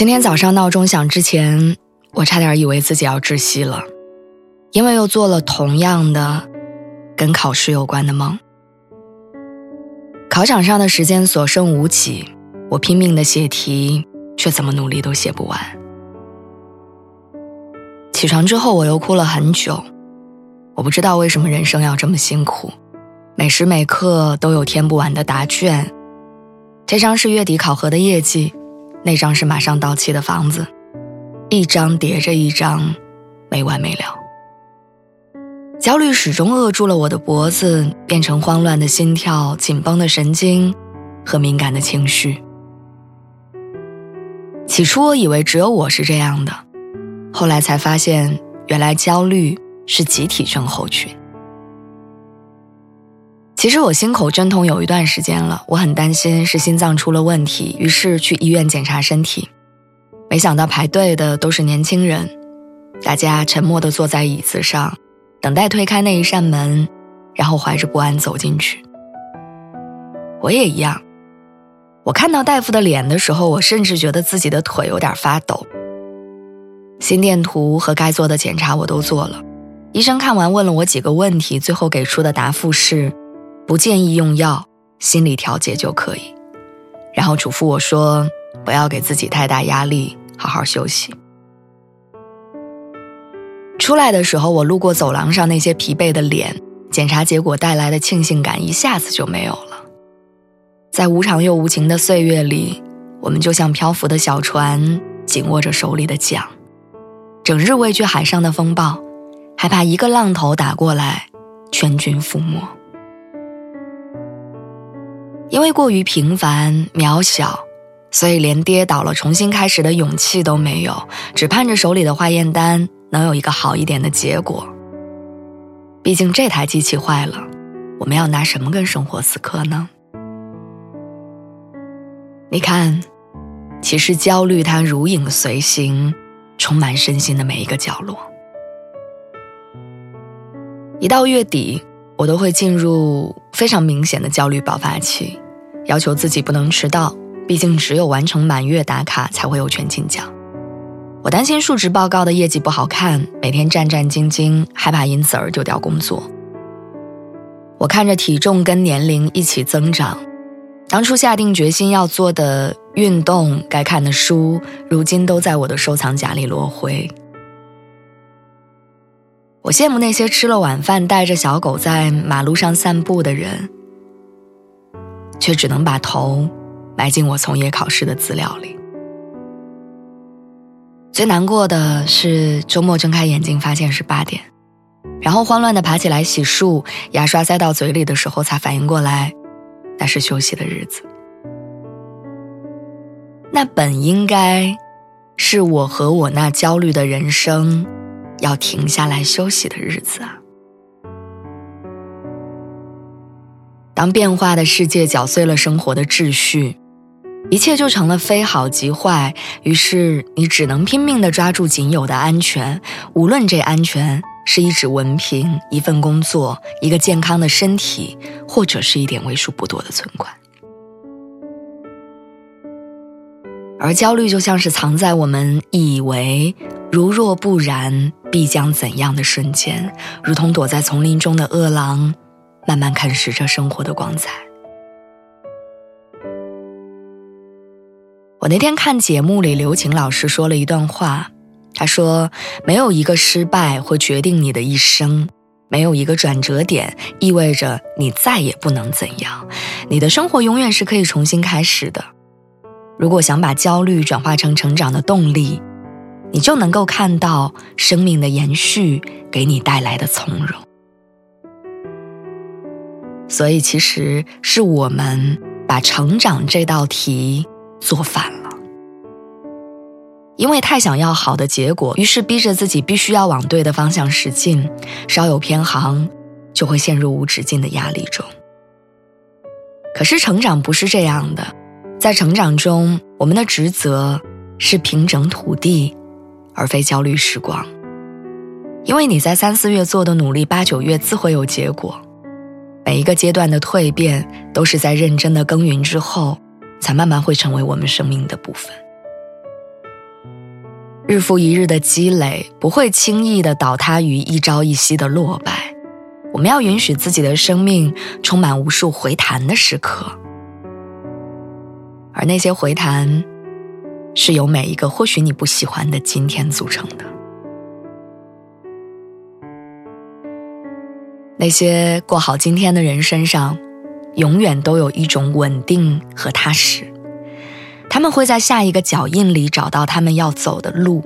今天早上闹钟响之前，我差点以为自己要窒息了，因为又做了同样的跟考试有关的梦。考场上的时间所剩无几，我拼命的写题，却怎么努力都写不完。起床之后，我又哭了很久。我不知道为什么人生要这么辛苦，每时每刻都有填不完的答卷。这张是月底考核的业绩。那张是马上到期的房子，一张叠着一张，没完没了。焦虑始终扼住了我的脖子，变成慌乱的心跳、紧绷的神经和敏感的情绪。起初我以为只有我是这样的，后来才发现，原来焦虑是集体症候群。其实我心口阵痛有一段时间了，我很担心是心脏出了问题，于是去医院检查身体。没想到排队的都是年轻人，大家沉默地坐在椅子上，等待推开那一扇门，然后怀着不安走进去。我也一样，我看到大夫的脸的时候，我甚至觉得自己的腿有点发抖。心电图和该做的检查我都做了，医生看完问了我几个问题，最后给出的答复是。不建议用药，心理调节就可以。然后嘱咐我说，不要给自己太大压力，好好休息。出来的时候，我路过走廊上那些疲惫的脸，检查结果带来的庆幸感一下子就没有了。在无常又无情的岁月里，我们就像漂浮的小船，紧握着手里的桨，整日畏惧海上的风暴，害怕一个浪头打过来，全军覆没。因为过于平凡渺小，所以连跌倒了重新开始的勇气都没有，只盼着手里的化验单能有一个好一点的结果。毕竟这台机器坏了，我们要拿什么跟生活死磕呢？你看，其实焦虑它如影随形，充满身心的每一个角落。一到月底。我都会进入非常明显的焦虑爆发期，要求自己不能迟到，毕竟只有完成满月打卡才会有全勤奖。我担心述职报告的业绩不好看，每天战战兢兢，害怕因此而丢掉工作。我看着体重跟年龄一起增长，当初下定决心要做的运动、该看的书，如今都在我的收藏夹里落灰。我羡慕那些吃了晚饭带着小狗在马路上散步的人，却只能把头埋进我从业考试的资料里。最难过的是周末睁开眼睛发现是八点，然后慌乱的爬起来洗漱，牙刷塞到嘴里的时候才反应过来，那是休息的日子。那本应该是我和我那焦虑的人生。要停下来休息的日子啊！当变化的世界搅碎了生活的秩序，一切就成了非好即坏。于是你只能拼命的抓住仅有的安全，无论这安全是一纸文凭、一份工作、一个健康的身体，或者是一点为数不多的存款。而焦虑就像是藏在我们以为如若不然。必将怎样的瞬间，如同躲在丛林中的饿狼，慢慢啃食着生活的光彩。我那天看节目里，刘晴老师说了一段话，他说：“没有一个失败会决定你的一生，没有一个转折点意味着你再也不能怎样，你的生活永远是可以重新开始的。如果想把焦虑转化成成长的动力。”你就能够看到生命的延续给你带来的从容。所以，其实是我们把成长这道题做反了。因为太想要好的结果，于是逼着自己必须要往对的方向使劲，稍有偏航，就会陷入无止境的压力中。可是成长不是这样的，在成长中，我们的职责是平整土地，而非焦虑时光。因为你在三四月做的努力，八九月自会有结果。每一个阶段的蜕变，都是在认真的耕耘之后，才慢慢会成为我们生命的部分。日复一日的积累不会轻易的倒塌于一朝一夕的落败，我们要允许自己的生命充满无数回弹的时刻，而那些回弹，是由每一个或许你不喜欢的今天组成的。那些过好今天的人身上，永远都有一种稳定和踏实。他们会在下一个脚印里找到他们要走的路，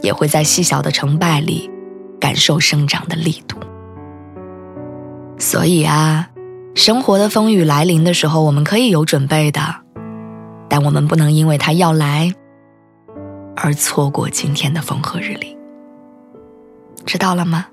也会在细小的成败里感受生长的力度。所以啊，生活的风雨来临的时候，我们可以有准备的，但我们不能因为它要来而错过今天的风和日丽。知道了吗？